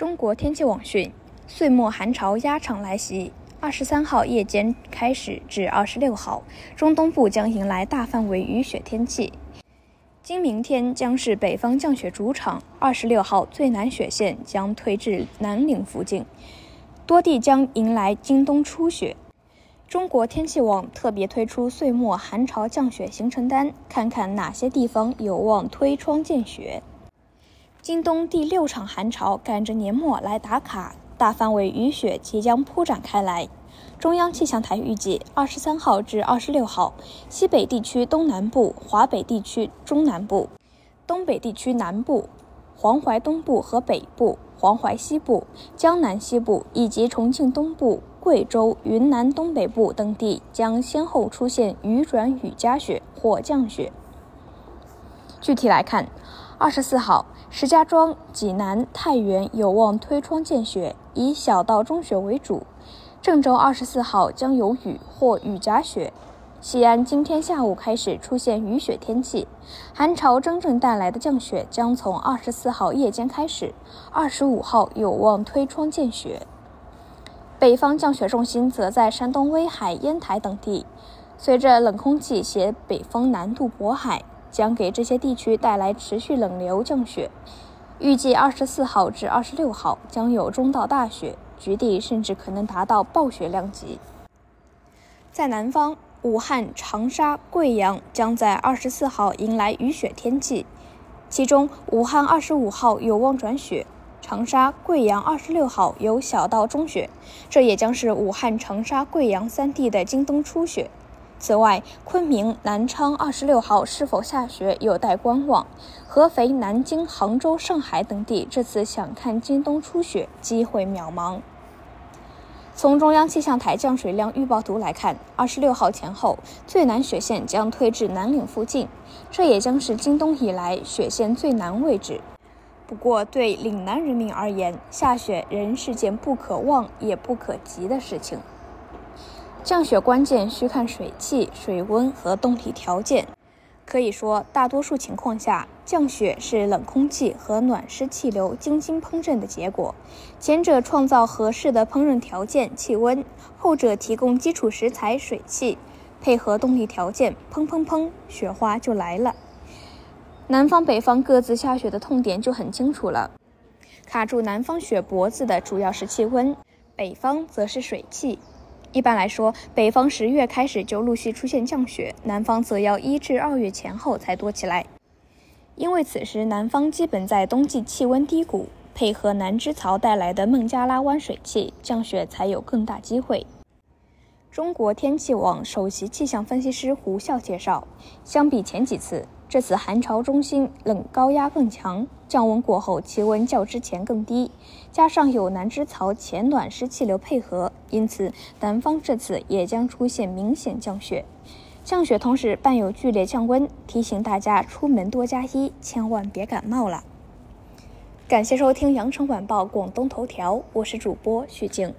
中国天气网讯：岁末寒潮压场来袭，二十三号夜间开始至二十六号，中东部将迎来大范围雨雪天气。今明天将是北方降雪主场，二十六号最南雪线将推至南岭附近，多地将迎来今冬初雪。中国天气网特别推出岁末寒潮降雪行程单，看看哪些地方有望推窗见雪。今冬第六场寒潮赶着年末来打卡，大范围雨雪即将铺展开来。中央气象台预计，二十三号至二十六号，西北地区东南部、华北地区中南部、东北地区南部、黄淮东部和北部、黄淮西部、江南西部以及重庆东部、贵州、云南东北部等地将先后出现雨转雨夹雪或降雪。具体来看，二十四号，石家庄、济南、太原有望推窗见雪，以小到中雪为主。郑州二十四号将有雨或雨夹雪。西安今天下午开始出现雨雪天气，寒潮真正带来的降雪将从二十四号夜间开始，二十五号有望推窗见雪。北方降雪重心则在山东威海、烟台等地，随着冷空气携北风南渡渤海。将给这些地区带来持续冷流降雪，预计二十四号至二十六号将有中到大雪，局地甚至可能达到暴雪量级。在南方，武汉、长沙、贵阳将在二十四号迎来雨雪天气，其中武汉二十五号有望转雪，长沙、贵阳二十六号有小到中雪，这也将是武汉、长沙、贵阳三地的今冬初雪。此外，昆明、南昌二十六号是否下雪有待观望。合肥、南京、杭州、上海等地这次想看今冬初雪，机会渺茫。从中央气象台降水量预报图来看，二十六号前后最南雪线将推至南岭附近，这也将是今冬以来雪线最南位置。不过，对岭南人民而言，下雪仍是件不可望也不可及的事情。降雪关键需看水汽、水温和动力条件。可以说，大多数情况下，降雪是冷空气和暖湿气流精心烹饪的结果。前者创造合适的烹饪条件（气温），后者提供基础食材（水汽），配合动力条件，砰砰砰，雪花就来了。南方、北方各自下雪的痛点就很清楚了。卡住南方雪脖子的主要是气温，北方则是水汽。一般来说，北方十月开始就陆续出现降雪，南方则要一至二月前后才多起来。因为此时南方基本在冬季气温低谷，配合南支槽带来的孟加拉湾水汽，降雪才有更大机会。中国天气网首席气象分析师胡笑介绍，相比前几次。这次寒潮中心冷高压更强，降温过后气温较之前更低，加上有南支槽前暖湿气流配合，因此南方这次也将出现明显降雪。降雪同时伴有剧烈降温，提醒大家出门多加衣，千万别感冒了。感谢收听羊城晚报广东头条，我是主播许静。